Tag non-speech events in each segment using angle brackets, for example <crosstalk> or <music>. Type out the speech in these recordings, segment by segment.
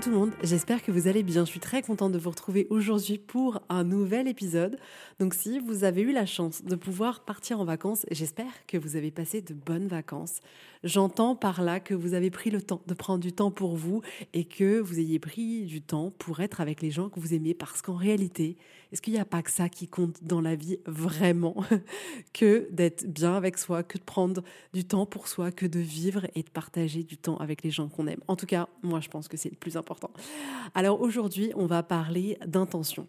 Coucou tout le monde, j'espère que vous allez bien. Je suis très contente de vous retrouver aujourd'hui pour un nouvel épisode. Donc si vous avez eu la chance de pouvoir partir en vacances, j'espère que vous avez passé de bonnes vacances. J'entends par là que vous avez pris le temps de prendre du temps pour vous et que vous ayez pris du temps pour être avec les gens que vous aimez parce qu'en réalité, est-ce qu'il n'y a pas que ça qui compte dans la vie vraiment <laughs> que d'être bien avec soi, que de prendre du temps pour soi, que de vivre et de partager du temps avec les gens qu'on aime? En tout cas, moi je pense que c'est le plus important. Alors aujourd'hui, on va parler d'intention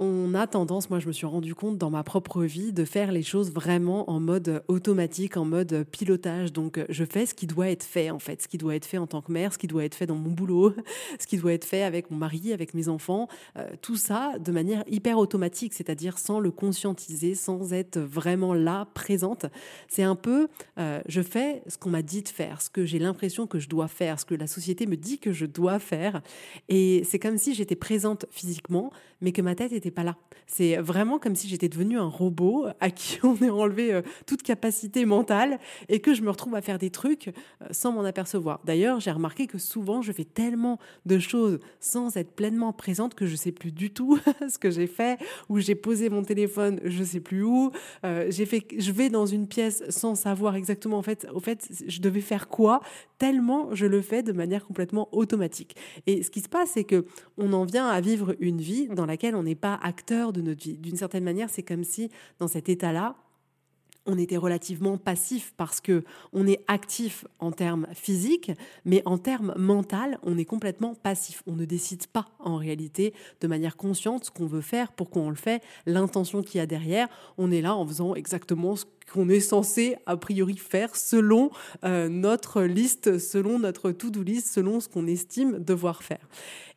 on a tendance, moi je me suis rendu compte dans ma propre vie, de faire les choses vraiment en mode automatique, en mode pilotage. Donc je fais ce qui doit être fait en fait, ce qui doit être fait en tant que mère, ce qui doit être fait dans mon boulot, <laughs> ce qui doit être fait avec mon mari, avec mes enfants, euh, tout ça de manière hyper automatique, c'est-à-dire sans le conscientiser, sans être vraiment là, présente. C'est un peu, euh, je fais ce qu'on m'a dit de faire, ce que j'ai l'impression que je dois faire, ce que la société me dit que je dois faire. Et c'est comme si j'étais présente physiquement, mais que ma tête était pas là. C'est vraiment comme si j'étais devenue un robot à qui <laughs> on est enlevé euh, toute capacité mentale et que je me retrouve à faire des trucs euh, sans m'en apercevoir. D'ailleurs, j'ai remarqué que souvent je fais tellement de choses sans être pleinement présente que je sais plus du tout <laughs> ce que j'ai fait ou j'ai posé mon téléphone, je sais plus où. Euh, j'ai fait, je vais dans une pièce sans savoir exactement en fait, au fait, je devais faire quoi tellement je le fais de manière complètement automatique. Et ce qui se passe, c'est que on en vient à vivre une vie dans laquelle on n'est pas acteur de notre vie. D'une certaine manière, c'est comme si dans cet état-là, on était relativement passif parce que on est actif en termes physiques, mais en termes mental, on est complètement passif. On ne décide pas en réalité de manière consciente ce qu'on veut faire, pourquoi on le fait, l'intention qu'il y a derrière. On est là en faisant exactement ce qu'on est censé a priori faire selon euh, notre liste, selon notre to-do list, selon ce qu'on estime devoir faire.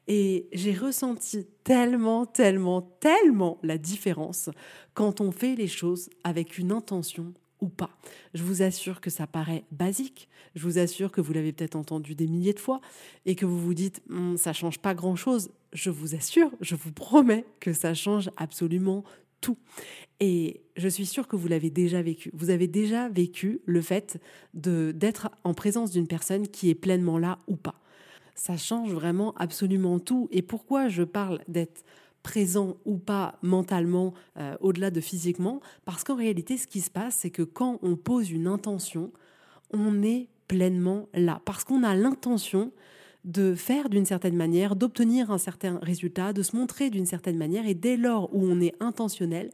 Et j'ai ressenti tellement, tellement, tellement la différence quand on fait les choses avec une intention ou pas. Je vous assure que ça paraît basique, je vous assure que vous l'avez peut-être entendu des milliers de fois et que vous vous dites hm, ça change pas grand-chose. Je vous assure, je vous promets que ça change absolument tout. Et je suis sûre que vous l'avez déjà vécu. Vous avez déjà vécu le fait d'être en présence d'une personne qui est pleinement là ou pas ça change vraiment absolument tout. Et pourquoi je parle d'être présent ou pas mentalement, euh, au-delà de physiquement? Parce qu'en réalité, ce qui se passe, c'est que quand on pose une intention, on est pleinement là. Parce qu'on a l'intention de faire d'une certaine manière, d'obtenir un certain résultat, de se montrer d'une certaine manière. Et dès lors où on est intentionnel,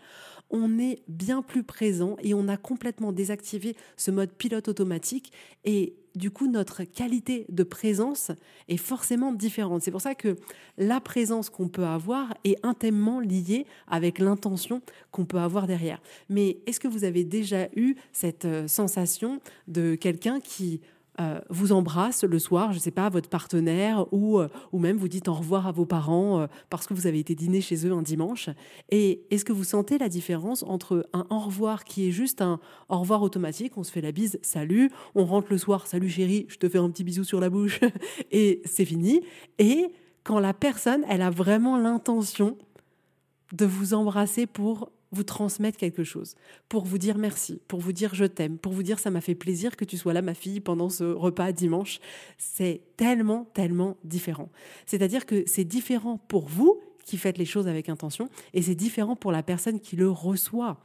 on est bien plus présent et on a complètement désactivé ce mode pilote automatique. Et du coup, notre qualité de présence est forcément différente. C'est pour ça que la présence qu'on peut avoir est intimement liée avec l'intention qu'on peut avoir derrière. Mais est-ce que vous avez déjà eu cette euh, sensation de quelqu'un qui euh, vous embrasse le soir, je ne sais pas, votre partenaire, ou, euh, ou même vous dites au revoir à vos parents euh, parce que vous avez été dîner chez eux un dimanche. Et est-ce que vous sentez la différence entre un au revoir qui est juste un au revoir automatique, on se fait la bise, salut, on rentre le soir, salut chérie, je te fais un petit bisou sur la bouche, <laughs> et c'est fini, et quand la personne, elle a vraiment l'intention de vous embrasser pour vous transmettre quelque chose, pour vous dire merci, pour vous dire je t'aime, pour vous dire ça m'a fait plaisir que tu sois là, ma fille, pendant ce repas dimanche. C'est tellement, tellement différent. C'est-à-dire que c'est différent pour vous qui faites les choses avec intention et c'est différent pour la personne qui le reçoit.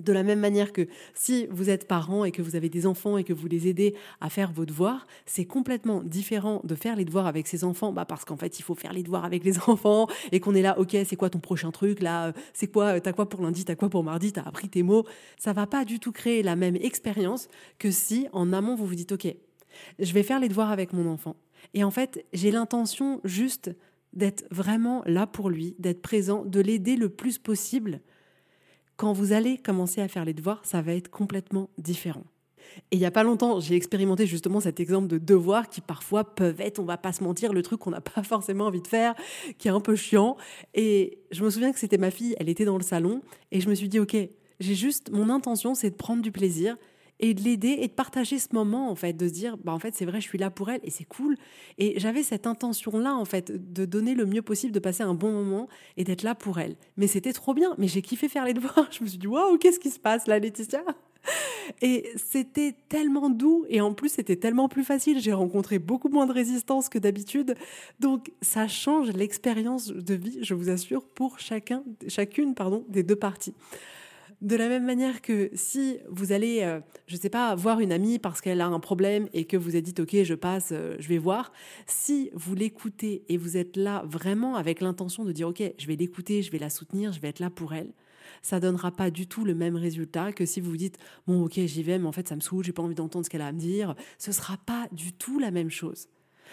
De la même manière que si vous êtes parent et que vous avez des enfants et que vous les aidez à faire vos devoirs, c'est complètement différent de faire les devoirs avec ses enfants, bah parce qu'en fait il faut faire les devoirs avec les <laughs> enfants et qu'on est là, ok, c'est quoi ton prochain truc là, c'est quoi, t'as quoi pour lundi, t'as quoi pour mardi, t'as appris tes mots. Ça va pas du tout créer la même expérience que si en amont vous vous dites, ok, je vais faire les devoirs avec mon enfant. Et en fait, j'ai l'intention juste d'être vraiment là pour lui, d'être présent, de l'aider le plus possible quand vous allez commencer à faire les devoirs, ça va être complètement différent. Et il n'y a pas longtemps, j'ai expérimenté justement cet exemple de devoirs qui parfois peuvent être, on va pas se mentir, le truc qu'on n'a pas <laughs> forcément envie de faire, qui est un peu chiant. Et je me souviens que c'était ma fille, elle était dans le salon, et je me suis dit, ok, j'ai juste, mon intention, c'est de prendre du plaisir et de l'aider et de partager ce moment en fait, de se dire bah en fait c'est vrai je suis là pour elle et c'est cool et j'avais cette intention là en fait de donner le mieux possible, de passer un bon moment et d'être là pour elle. Mais c'était trop bien, mais j'ai kiffé faire les devoirs. <laughs> Je me suis dit waouh qu'est-ce qui se passe là Laetitia? Et c'était tellement doux et en plus c'était tellement plus facile. J'ai rencontré beaucoup moins de résistance que d'habitude. Donc ça change l'expérience de vie, je vous assure, pour chacun, chacune pardon, des deux parties. De la même manière que si vous allez, euh, je ne sais pas, voir une amie parce qu'elle a un problème et que vous êtes dit, OK, je passe, euh, je vais voir, si vous l'écoutez et vous êtes là vraiment avec l'intention de dire, OK, je vais l'écouter, je vais la soutenir, je vais être là pour elle, ça donnera pas du tout le même résultat que si vous vous dites, bon, OK, j'y vais, mais en fait, ça me saoule, j'ai pas envie d'entendre ce qu'elle a à me dire. Ce sera pas du tout la même chose.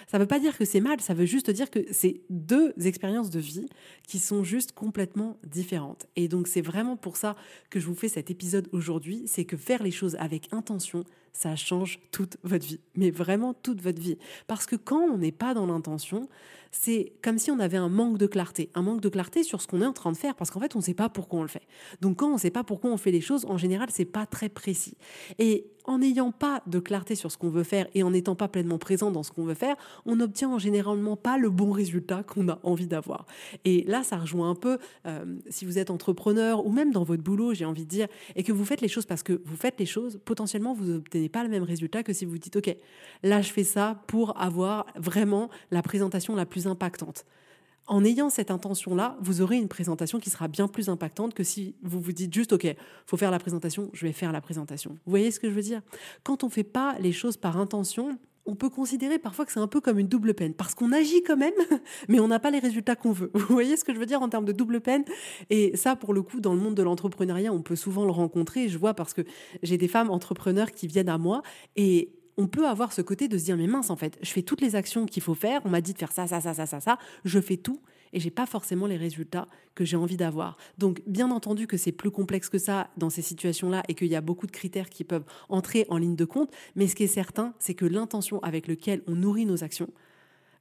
Ça ne veut pas dire que c'est mal, ça veut juste dire que c'est deux expériences de vie qui sont juste complètement différentes. Et donc c'est vraiment pour ça que je vous fais cet épisode aujourd'hui, c'est que faire les choses avec intention, ça change toute votre vie, mais vraiment toute votre vie. Parce que quand on n'est pas dans l'intention, c'est comme si on avait un manque de clarté, un manque de clarté sur ce qu'on est en train de faire, parce qu'en fait, on ne sait pas pourquoi on le fait. Donc quand on ne sait pas pourquoi on fait les choses, en général, c'est pas très précis. Et en n'ayant pas de clarté sur ce qu'on veut faire et en n'étant pas pleinement présent dans ce qu'on veut faire, on n'obtient généralement pas le bon résultat qu'on a envie d'avoir. Et là, ça rejoint un peu, euh, si vous êtes entrepreneur ou même dans votre boulot, j'ai envie de dire, et que vous faites les choses parce que vous faites les choses, potentiellement, vous pas le même résultat que si vous dites, OK, là, je fais ça pour avoir vraiment la présentation la plus impactante en ayant cette intention-là, vous aurez une présentation qui sera bien plus impactante que si vous vous dites juste, OK, faut faire la présentation, je vais faire la présentation. Vous voyez ce que je veux dire? Quand on ne fait pas les choses par intention, on peut considérer parfois que c'est un peu comme une double peine, parce qu'on agit quand même, <laughs> mais on n'a pas les résultats qu'on veut. <laughs> Vous voyez ce que je veux dire en termes de double peine? Et ça, pour le coup, dans le monde de l'entrepreneuriat, on peut souvent le rencontrer. Je vois parce que j'ai des femmes entrepreneurs qui viennent à moi et on peut avoir ce côté de se dire mais mince en fait, je fais toutes les actions qu'il faut faire, on m'a dit de faire ça, ça, ça, ça, ça, ça, je fais tout et j'ai pas forcément les résultats que j'ai envie d'avoir. Donc bien entendu que c'est plus complexe que ça dans ces situations-là et qu'il y a beaucoup de critères qui peuvent entrer en ligne de compte, mais ce qui est certain, c'est que l'intention avec laquelle on nourrit nos actions,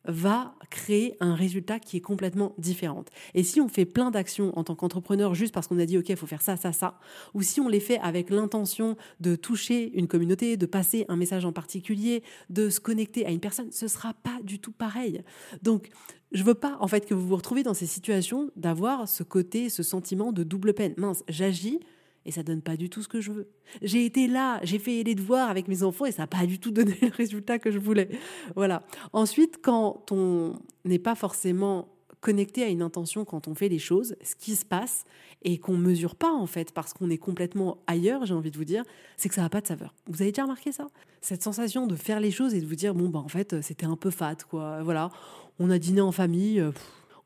va créer un résultat qui est complètement différent. Et si on fait plein d'actions en tant qu'entrepreneur juste parce qu'on a dit OK, il faut faire ça, ça, ça, ou si on les fait avec l'intention de toucher une communauté, de passer un message en particulier, de se connecter à une personne, ce sera pas du tout pareil. Donc, je veux pas en fait que vous vous retrouviez dans ces situations d'avoir ce côté, ce sentiment de double peine. Mince, j'agis, et ça donne pas du tout ce que je veux. J'ai été là, j'ai fait les devoirs avec mes enfants et ça n'a pas du tout donné <laughs> le résultat que je voulais. Voilà. Ensuite, quand on n'est pas forcément connecté à une intention quand on fait les choses, ce qui se passe et qu'on mesure pas en fait parce qu'on est complètement ailleurs, j'ai envie de vous dire, c'est que ça n'a pas de saveur. Vous avez déjà remarqué ça? Cette sensation de faire les choses et de vous dire bon bah en fait c'était un peu fat quoi. Voilà, on a dîné en famille. Euh,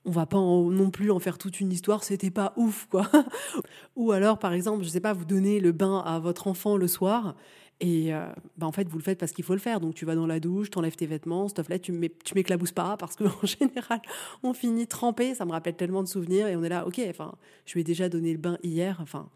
on va pas non plus en faire toute une histoire, c'était pas ouf, quoi. <laughs> Ou alors, par exemple, je sais pas, vous donnez le bain à votre enfant le soir, et euh, bah, en fait, vous le faites parce qu'il faut le faire. Donc, tu vas dans la douche, tu enlèves tes vêtements, ce là tu, m'éclabousses pas, parce qu'en <laughs> général, on finit trempé. Ça me rappelle tellement de souvenirs, et on est là, ok, enfin, je lui ai déjà donné le bain hier, enfin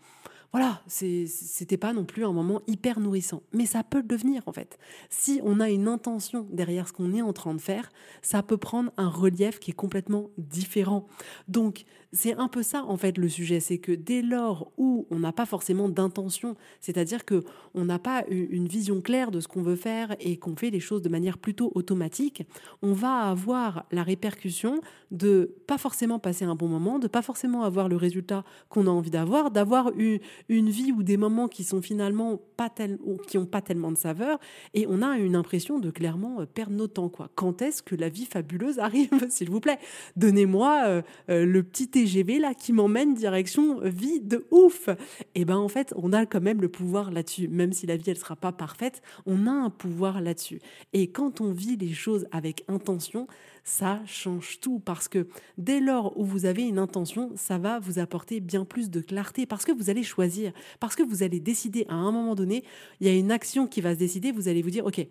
voilà, c'était pas non plus un moment hyper nourrissant. Mais ça peut le devenir en fait. Si on a une intention derrière ce qu'on est en train de faire, ça peut prendre un relief qui est complètement différent. Donc, c'est un peu ça en fait le sujet, c'est que dès lors où on n'a pas forcément d'intention, c'est-à-dire que on n'a pas une vision claire de ce qu'on veut faire et qu'on fait les choses de manière plutôt automatique, on va avoir la répercussion de pas forcément passer un bon moment, de pas forcément avoir le résultat qu'on a envie d'avoir, d'avoir une vie ou des moments qui sont finalement pas qui ont pas tellement de saveur, et on a une impression de clairement euh, perdre notre temps. Quoi. Quand est-ce que la vie fabuleuse <laughs> arrive, s'il vous plaît? Donnez-moi euh, euh, le petit TGV là qui m'emmène direction vie de ouf. Et eh ben en fait, on a quand même le pouvoir là-dessus, même si la vie elle sera pas parfaite, on a un pouvoir là-dessus. Et quand on vit les choses avec intention, ça change tout parce que dès lors où vous avez une intention, ça va vous apporter bien plus de clarté parce que vous allez choisir, parce que vous allez décider à un moment donné, il y a une action qui va se décider, vous allez vous dire, OK,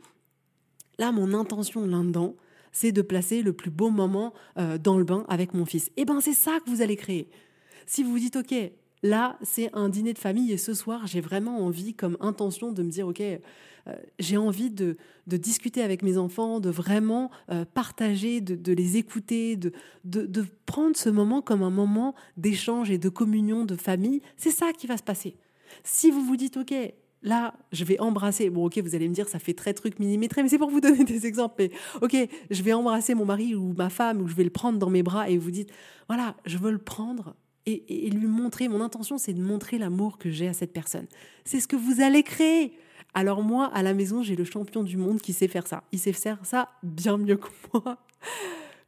là, mon intention là-dedans, c'est de placer le plus beau moment euh, dans le bain avec mon fils. Eh bien, c'est ça que vous allez créer. Si vous vous dites, OK, là, c'est un dîner de famille et ce soir, j'ai vraiment envie, comme intention, de me dire, OK, euh, j'ai envie de, discuter avec mes enfants, de vraiment euh, partager, de, les écouter, de, prendre ce moment comme un moment d'échange et de communion de famille. C'est ça qui va se passer. Si vous vous dites, OK, là, je vais embrasser. Bon, ok, vous allez me dire, ça fait très truc millimétré, mais c'est pour vous donner <laughs> des exemples. Mais ok, je vais embrasser mon mari ou ma femme, ou je vais le prendre dans mes bras et vous dites, voilà, je veux le prendre et, lui montrer. Mon intention, c'est de montrer l'amour que j'ai à cette personne. C'est ce que vous allez créer. Alors moi, à la maison, j'ai le champion du monde qui sait faire ça. Il sait faire ça bien mieux que <laughs> moi.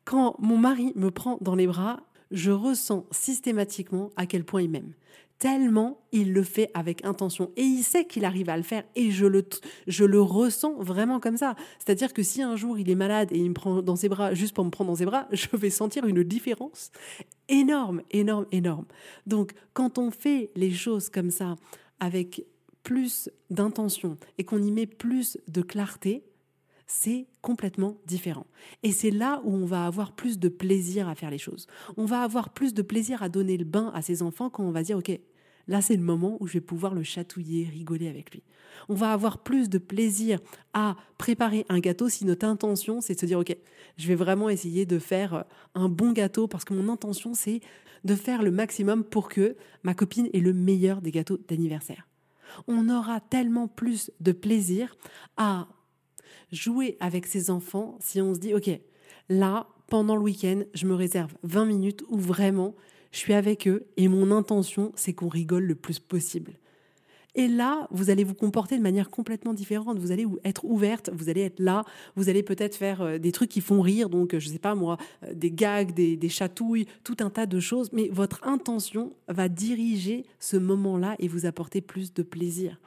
Quand mon mari me prend dans les bras, je ressens systématiquement à quel point il m'aime. Tellement il le fait avec intention. Et il sait qu'il arrive à le faire. Et je le, je le ressens vraiment comme ça. C'est-à-dire que si un jour il est malade et il me prend dans ses bras juste pour me prendre dans ses bras, <laughs> je vais sentir une différence énorme, énorme, énorme. Donc quand on fait les choses comme ça, avec plus d'intention et qu'on y met plus de clarté, c'est complètement différent. Et c'est là où on va avoir plus de plaisir à faire les choses. On va avoir plus de plaisir à donner le bain à ses enfants quand on va dire, OK, là c'est le moment où je vais pouvoir le chatouiller, rigoler avec lui. On va avoir plus de plaisir à préparer un gâteau si notre intention c'est de se dire, OK, je vais vraiment essayer de faire un bon gâteau parce que mon intention c'est de faire le maximum pour que ma copine ait le meilleur des gâteaux d'anniversaire on aura tellement plus de plaisir à jouer avec ses enfants si on se dit, OK, là, pendant le week-end, je me réserve 20 minutes où vraiment je suis avec eux et mon intention, c'est qu'on rigole le plus possible. Et là, vous allez vous comporter de manière complètement différente. Vous allez être ouverte, vous allez être là, vous allez peut-être faire euh, des trucs qui font rire, donc euh, je ne sais pas moi, euh, des gags, des, des chatouilles, tout un tas de choses. Mais votre intention va diriger ce moment-là et vous apporter plus de plaisir.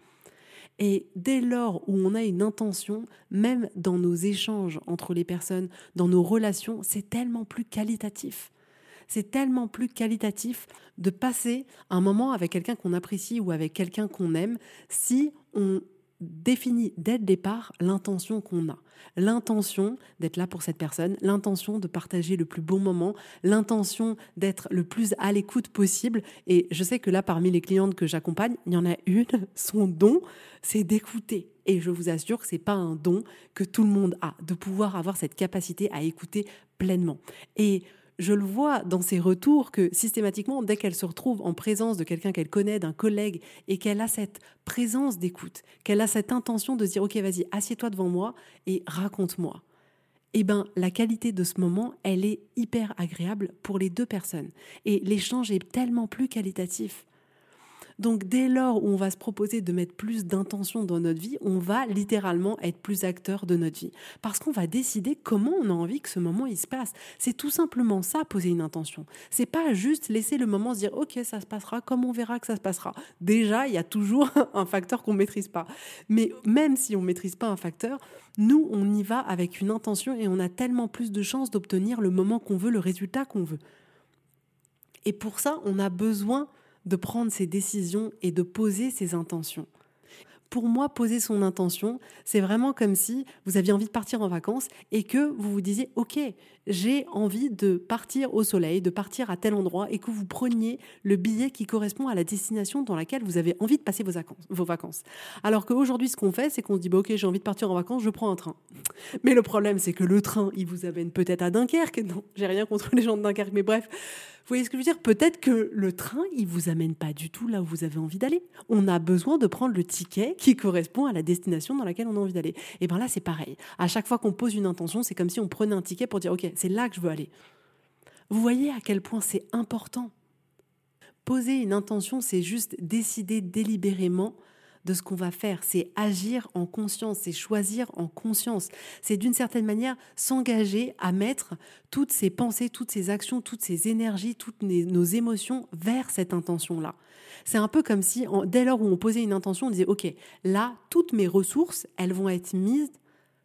Et dès lors où on a une intention, même dans nos échanges entre les personnes, dans nos relations, c'est tellement plus qualitatif c'est tellement plus qualitatif de passer un moment avec quelqu'un qu'on apprécie ou avec quelqu'un qu'on aime si on définit dès le départ l'intention qu'on a. L'intention d'être là pour cette personne, l'intention de partager le plus beau moment, l'intention d'être le plus à l'écoute possible. Et je sais que là, parmi les clientes que j'accompagne, il y en a une, <laughs> son don, c'est d'écouter. Et je vous assure que c'est pas un don que tout le monde a, de pouvoir avoir cette capacité à écouter pleinement. Et je le vois dans ses retours que systématiquement, dès qu'elle se retrouve en présence de quelqu'un qu'elle connaît, d'un collègue, et qu'elle a cette présence d'écoute, qu'elle a cette intention de dire, OK, vas-y, assieds-toi devant moi et raconte-moi. Eh bien, la qualité de ce moment, elle est hyper agréable pour les deux personnes. Et l'échange est tellement plus qualitatif. Donc dès lors où on va se proposer de mettre plus d'intention dans notre vie, on va littéralement être plus acteur de notre vie. Parce qu'on va décider comment on a envie que ce moment il se passe. C'est tout simplement ça, poser une intention. C'est pas juste laisser le moment se dire ok ça se passera comme on verra que ça se passera. Déjà, il y a toujours <laughs> un facteur qu'on maîtrise pas. Mais même si on maîtrise pas un facteur, nous on y va avec une intention et on a tellement plus de chances d'obtenir le moment qu'on veut, le résultat qu'on veut. Et pour ça, on a besoin de prendre ses décisions et de poser ses intentions. Pour moi, poser son intention, c'est vraiment comme si vous aviez envie de partir en vacances et que vous vous disiez, OK, j'ai envie de partir au soleil, de partir à tel endroit et que vous preniez le billet qui correspond à la destination dans laquelle vous avez envie de passer vos vacances. Alors qu'aujourd'hui, ce qu'on fait, c'est qu'on se dit, bah, OK, j'ai envie de partir en vacances, je prends un train. Mais le problème, c'est que le train, il vous amène peut-être à Dunkerque. Non, j'ai rien contre les gens de Dunkerque, mais bref, voyez ce que je veux dire? Peut-être que le train, il vous amène pas du tout là où vous avez envie d'aller. On a besoin de prendre le ticket qui correspond à la destination dans laquelle on a envie d'aller. Et bien là, c'est pareil. À chaque fois qu'on pose une intention, c'est comme si on prenait un ticket pour dire OK, c'est là que je veux aller. Vous voyez à quel point c'est important? Poser une intention, c'est juste décider délibérément de ce qu'on va faire. C'est agir en conscience, c'est choisir en conscience. C'est d'une certaine manière s'engager à mettre toutes ces pensées, toutes ces actions, toutes ces énergies, toutes nos émotions vers cette intention-là. C'est un peu comme si, dès lors où on posait une intention, on disait, OK, là, toutes mes ressources, elles vont être mises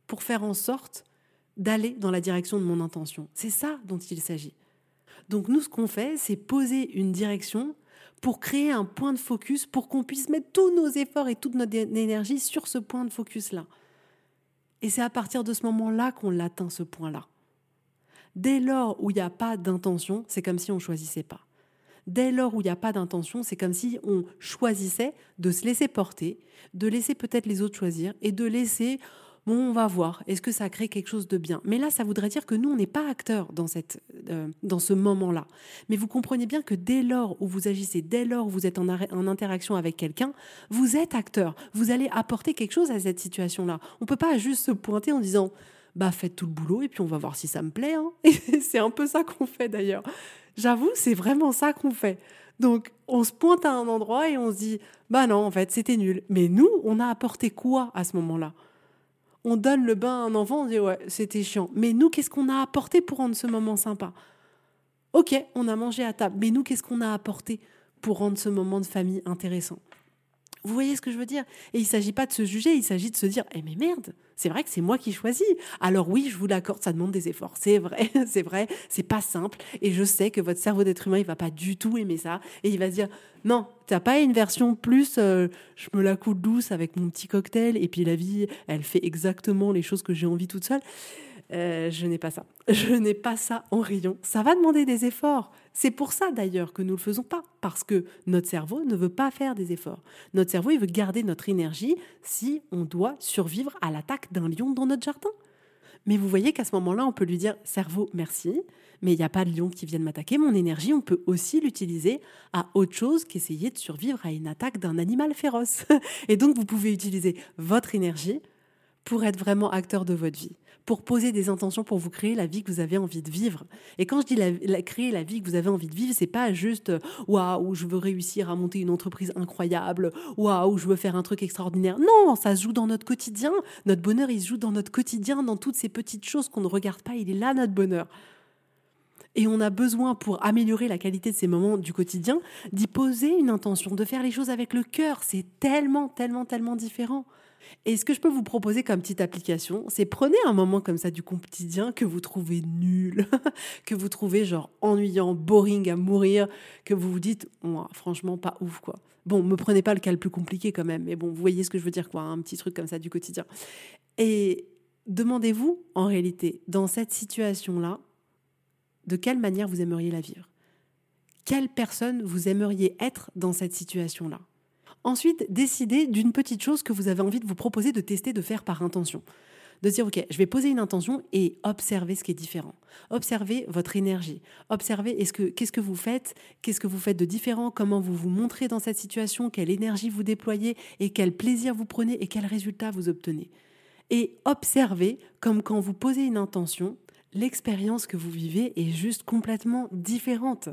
pour faire en sorte d'aller dans la direction de mon intention. C'est ça dont il s'agit. Donc nous, ce qu'on fait, c'est poser une direction pour créer un point de focus, pour qu'on puisse mettre tous nos efforts et toute notre énergie sur ce point de focus-là. Et c'est à partir de ce moment-là qu'on l'atteint, ce point-là. Dès lors où il n'y a pas d'intention, c'est comme si on ne choisissait pas. Dès lors où il n'y a pas d'intention, c'est comme si on choisissait de se laisser porter, de laisser peut-être les autres choisir et de laisser Bon, on va voir. Est-ce que ça crée quelque chose de bien? Mais là, ça voudrait dire que nous, on n'est pas acteurs dans, cette, euh, dans ce moment-là. Mais vous comprenez bien que dès lors où vous agissez, dès lors où vous êtes en, interaction avec quelqu'un, vous êtes acteur. Vous allez apporter quelque chose à cette situation-là. On ne peut pas juste se pointer en disant bah faites tout le boulot et puis on va voir si ça me plaît. Hein. <laughs> c'est un peu ça qu'on fait d'ailleurs. J'avoue, c'est vraiment ça qu'on fait. Donc, on se pointe à un endroit et on se dit, bah non, en fait, c'était nul. Mais nous, on a apporté quoi à ce moment-là? On donne le bain à un enfant, on dit ouais, c'était chiant. Mais nous, qu'est-ce qu'on a apporté pour rendre ce moment sympa? Ok, on a mangé à table, mais nous, qu'est-ce qu'on a apporté pour rendre ce moment de famille intéressant? Vous voyez ce que je veux dire? Et il ne s'agit pas de se juger, il s'agit de se dire Eh mais merde, c'est vrai que c'est moi qui choisis. Alors oui, je vous l'accorde, ça demande des efforts. C'est vrai, <laughs> c'est vrai, c'est pas simple. Et je sais que votre cerveau d'être humain, il va pas du tout aimer ça. Et il va se dire Non, t'as pas une version plus euh, je me la coule douce avec mon petit cocktail et puis la vie, elle fait exactement les choses que j'ai envie toute seule. Euh, je n'ai pas ça. <laughs> Je n'ai pas ça en rayon. Ça va demander des efforts. C'est pour ça d'ailleurs que nous ne le faisons pas, parce que notre cerveau ne veut pas faire des efforts. Notre cerveau, il veut garder notre énergie si on doit survivre à l'attaque d'un lion dans notre jardin. Mais vous voyez qu'à ce moment-là, on peut lui dire cerveau, merci, mais il n'y a pas de lion qui vienne m'attaquer. Mon énergie, on peut aussi l'utiliser à autre chose qu'essayer de survivre à une attaque d'un animal féroce. <laughs> Et donc, vous pouvez utiliser votre énergie pour être vraiment acteur de votre vie pour poser des intentions pour vous créer la vie que vous avez envie de vivre. Et quand je dis créer la vie que vous avez envie de vivre, c'est pas juste waouh, je veux réussir à monter une entreprise incroyable, waouh, je veux faire un truc extraordinaire. Non, ça se joue dans notre quotidien. Notre bonheur, il se joue dans notre quotidien, dans toutes ces petites choses qu'on ne regarde pas. Il est là notre bonheur. Et on a besoin, pour améliorer la qualité de ces moments du quotidien, d'y poser une intention, de faire les choses avec le cœur. C'est tellement, tellement, tellement différent. Et ce que je peux vous proposer comme petite application, c'est prenez un moment comme ça du quotidien que vous trouvez nul, <laughs> que vous trouvez genre ennuyant, boring à mourir, que vous vous dites, franchement, pas ouf quoi. Bon, me prenez pas le cas le plus compliqué quand même, mais bon, vous voyez ce que je veux dire quoi, un petit truc comme ça du quotidien. Et demandez-vous, en réalité, dans cette situation-là, de quelle manière vous aimeriez la vivre? Quelle personne vous aimeriez être dans cette situation-là? Ensuite, décidez d'une petite chose que vous avez envie de vous proposer de tester, de faire par intention. De dire, OK, je vais poser une intention et observer ce qui est différent. Observez votre énergie. Observez est-ce que, qu'est-ce que vous faites, qu'est-ce que vous faites de différent, comment vous vous montrez dans cette situation, quelle énergie vous déployez? Et quel plaisir vous prenez? Et quels résultats vous obtenez? Et observez comme quand vous posez une intention, l'expérience que vous vivez est juste complètement différente.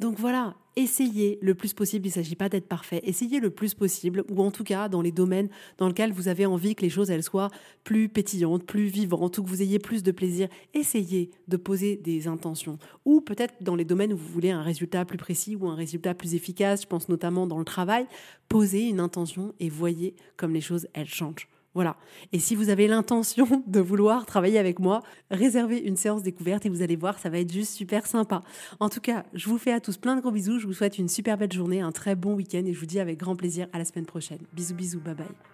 Donc voilà, essayez le plus possible, il ne s'agit pas d'être parfait, essayez le plus possible, ou en tout cas dans les domaines dans lesquels vous avez envie que les choses elles soient plus pétillantes, plus vivantes, ou que vous ayez plus de plaisir, essayez de poser des intentions. Ou peut-être dans les domaines où vous voulez un résultat plus précis ou un résultat plus efficace, je pense notamment dans le travail, posez une intention et voyez comme les choses elles changent. Voilà. Et si vous avez l'intention <laughs> de vouloir travailler avec moi, réservez une séance découverte et vous allez voir, ça va être juste super sympa. En tout cas, je vous fais à tous plein de gros bisous. Je vous souhaite une super belle journée, un très bon week-end et je vous dis avec grand plaisir à la semaine prochaine. Bisous, bisous, bye bye.